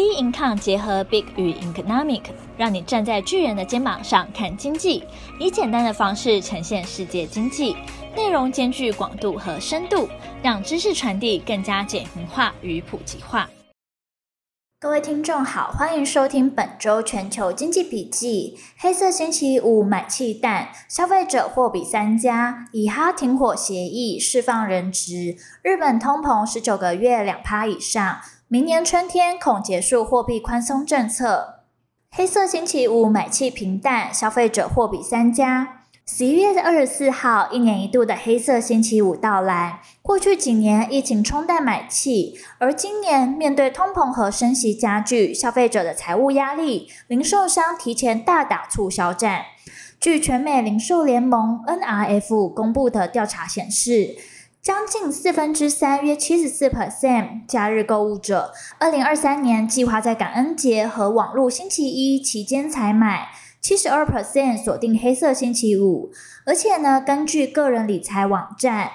B Income 结合 Big 与 Economic，让你站在巨人的肩膀上看经济，以简单的方式呈现世界经济，内容兼具广度和深度，让知识传递更加简明化与普及化。各位听众好，欢迎收听本周全球经济笔记。黑色星期五买气蛋，消费者货比三家，以哈停火协议释放人质，日本通膨十九个月两趴以上。明年春天恐结束货币宽松政策。黑色星期五买气平淡，消费者货比三家。十一月的二十四号，一年一度的黑色星期五到来。过去几年疫情冲淡买气，而今年面对通膨和升息加剧，消费者的财务压力，零售商提前大打促销战。据全美零售联盟 NRF 公布的调查显示，将近四分之三，约七十四 percent 假日购物者，二零二三年计划在感恩节和网络星期一期间采买。七十二 percent 锁定黑色星期五，而且呢，根据个人理财网站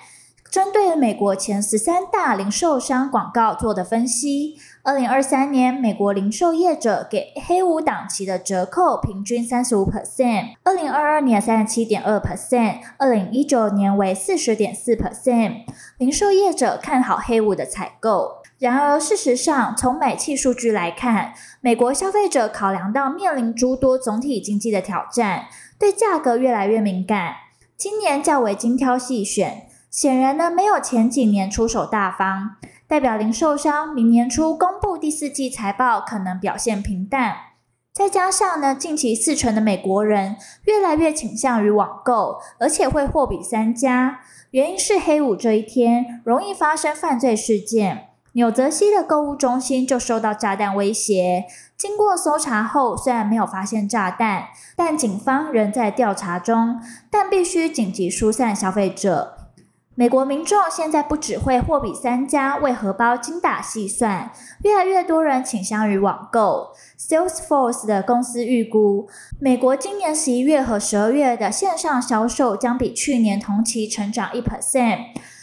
针对美国前十三大零售商广告做的分析。二零二三年，美国零售业者给黑五档期的折扣平均三十五 percent，二零二二年三十七点二 percent，二零一九年为四十点四 percent。零售业者看好黑五的采购。然而，事实上，从买气数据来看，美国消费者考量到面临诸多总体经济的挑战，对价格越来越敏感。今年较为精挑细选，显然呢，没有前几年出手大方。代表零售商明年初公布第四季财报，可能表现平淡。再加上呢，近期四成的美国人越来越倾向于网购，而且会货比三家。原因是黑五这一天容易发生犯罪事件。纽泽西的购物中心就受到炸弹威胁。经过搜查后，虽然没有发现炸弹，但警方仍在调查中，但必须紧急疏散消费者。美国民众现在不只会货比三家，为荷包精打细算，越来越多人倾向于网购。Salesforce 的公司预估，美国今年十一月和十二月的线上销售将比去年同期成长一 percent，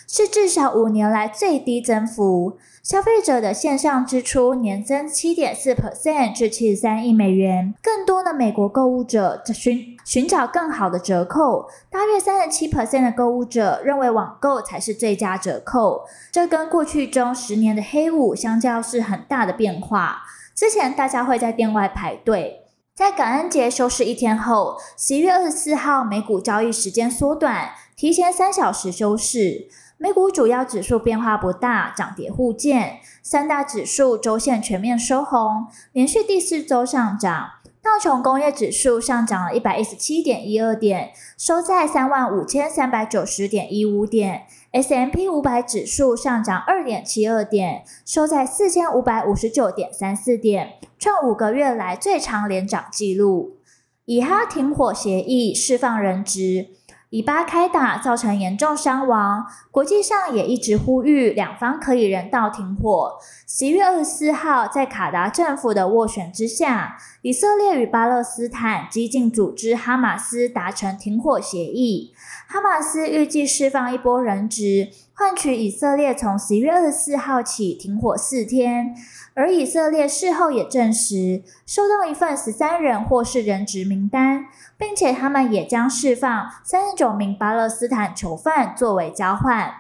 是至少五年来最低增幅。消费者的线上支出年增七点四 percent 至七十三亿美元。更多的美国购物者寻寻找更好的折扣，大约三十七 percent 的购物者认为网购才是最佳折扣。这跟过去中十年的黑五相较是很大的变化。之前大家会在店外排队，在感恩节休市一天后，十一月二十四号美股交易时间缩短，提前三小时休市。美股主要指数变化不大，涨跌互见。三大指数周线全面收红，连续第四周上涨。道琼工业指数上涨了一百一十七点一二点，收在三万五千三百九十点一五点。S M P 五百指数上涨二点七二点，收在四千五百五十九点三四点，创五个月来最长连涨纪录。以哈停火协议释放人质。以巴开打造成严重伤亡，国际上也一直呼吁两方可以人道停火。十一月二十四号，在卡达政府的斡旋之下，以色列与巴勒斯坦激进组织哈马斯达成停火协议。哈马斯预计释放一波人质，换取以色列从十一月二十四号起停火四天。而以色列事后也证实，收到一份十三人或是人质名单，并且他们也将释放三十九名巴勒斯坦囚犯作为交换。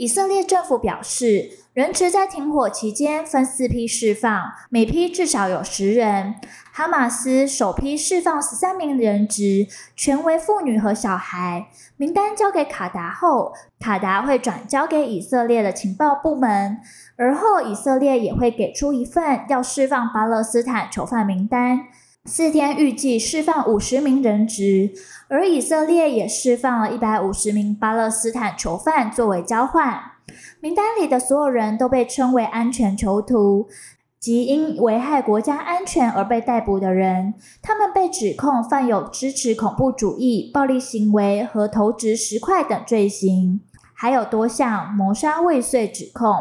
以色列政府表示，人质在停火期间分四批释放，每批至少有十人。哈马斯首批释放十三名人质，全为妇女和小孩。名单交给卡达后，卡达会转交给以色列的情报部门，而后以色列也会给出一份要释放巴勒斯坦囚犯名单。四天预计释放五十名人质，而以色列也释放了一百五十名巴勒斯坦囚犯作为交换。名单里的所有人都被称为安全囚徒，即因危害国家安全而被逮捕的人。他们被指控犯有支持恐怖主义、暴力行为和投掷石块等罪行，还有多项谋杀未遂指控。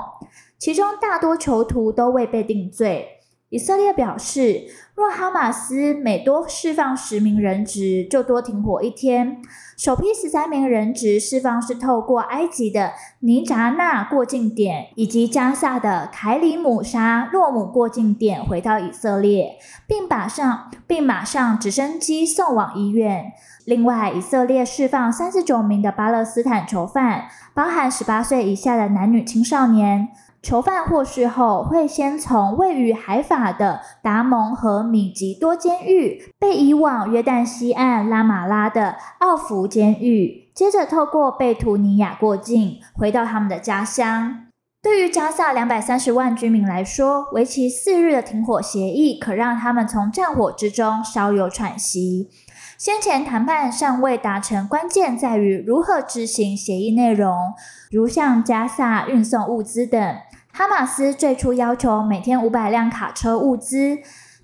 其中大多囚徒都未被定罪。以色列表示，若哈马斯每多释放十名人质，就多停火一天。首批十三名人质释放是透过埃及的尼扎纳过境点以及加萨的凯里姆沙洛姆过境点回到以色列，并马上并马上直升机送往医院。另外，以色列释放三十九名的巴勒斯坦囚犯，包含十八岁以下的男女青少年。囚犯获释后，会先从位于海法的达蒙和米吉多监狱被移往约旦西岸拉马拉的奥弗监狱，接着透过贝图尼亚过境，回到他们的家乡。对于加萨两百三十万居民来说，为期四日的停火协议可让他们从战火之中稍有喘息。先前谈判尚未达成，关键在于如何执行协议内容，如向加萨运送物资等。哈马斯最初要求每天五百辆卡车物资，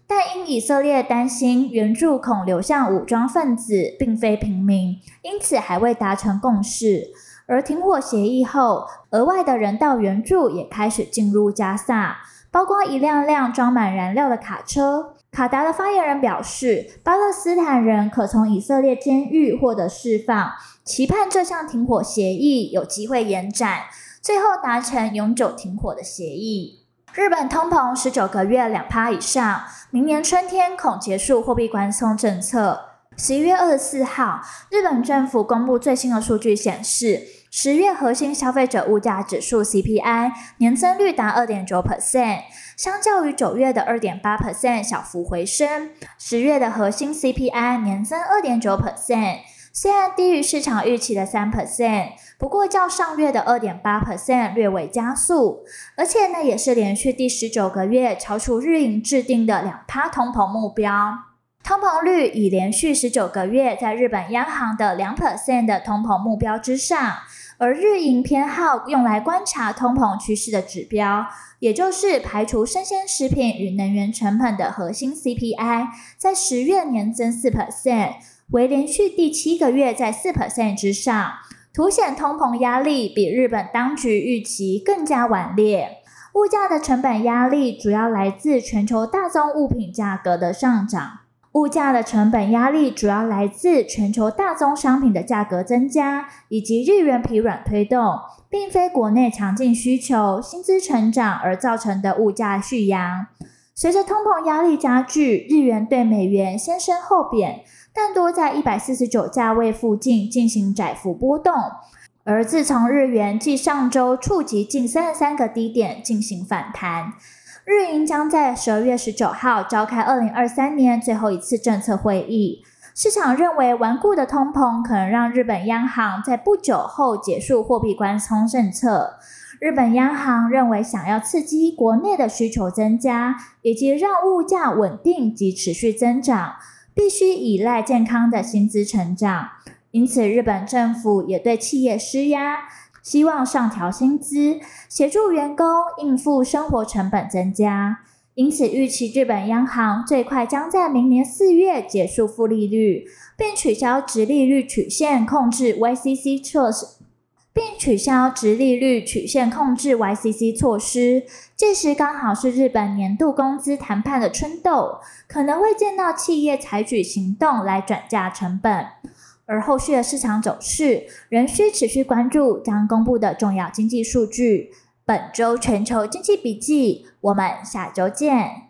但因以色列担心援助恐流向武装分子，并非平民，因此还未达成共识。而停火协议后，额外的人道援助也开始进入加萨，包括一辆辆装满燃料的卡车。卡达的发言人表示，巴勒斯坦人可从以色列监狱获得释放，期盼这项停火协议有机会延展。最后达成永久停火的协议。日本通膨十九个月两趴以上，明年春天恐结束货币宽松政策。十一月二十四号，日本政府公布最新的数据显示，十月核心消费者物价指数 CPI 年增率达二点九 percent，相较于九月的二点八 percent 小幅回升。十月的核心 CPI 年增二点九 percent。虽然低于市场预期的三 percent，不过较上月的二点八 percent 略微加速，而且呢也是连续第十九个月超出日银制定的两趴通膨目标。通膨率已连续十九个月在日本央行的两 percent 的通膨目标之上，而日银偏好用来观察通膨趋势的指标，也就是排除生鲜食品与能源成本的核心 CPI，在十月年增四 percent。为连续第七个月在四 percent 之上，凸显通膨压力比日本当局预期更加顽劣。物价的成本压力主要来自全球大宗物品价格的上涨。物价的成本压力主要来自全球大宗商品的价格增加，以及日元疲软推动，并非国内强劲需求、薪资成长而造成的物价续扬。随着通膨压力加剧，日元对美元先升后贬。但多在一百四十九价位附近进行窄幅波动，而自从日元继上周触及近三十三个低点进行反弹，日银将在十二月十九号召开二零二三年最后一次政策会议。市场认为顽固的通膨可能让日本央行在不久后结束货币宽松政策。日本央行认为，想要刺激国内的需求增加，以及让物价稳定及持续增长。必须依赖健康的薪资成长，因此日本政府也对企业施压，希望上调薪资，协助员工应付生活成本增加。因此，预期日本央行最快将在明年四月结束负利率，并取消直利率曲线控制 YCC 措施。并取消直利率曲线控制 YCC 措施，届时刚好是日本年度工资谈判的春斗，可能会见到企业采取行动来转嫁成本。而后续的市场走势仍需持续关注将公布的重要经济数据。本周全球经济笔记，我们下周见。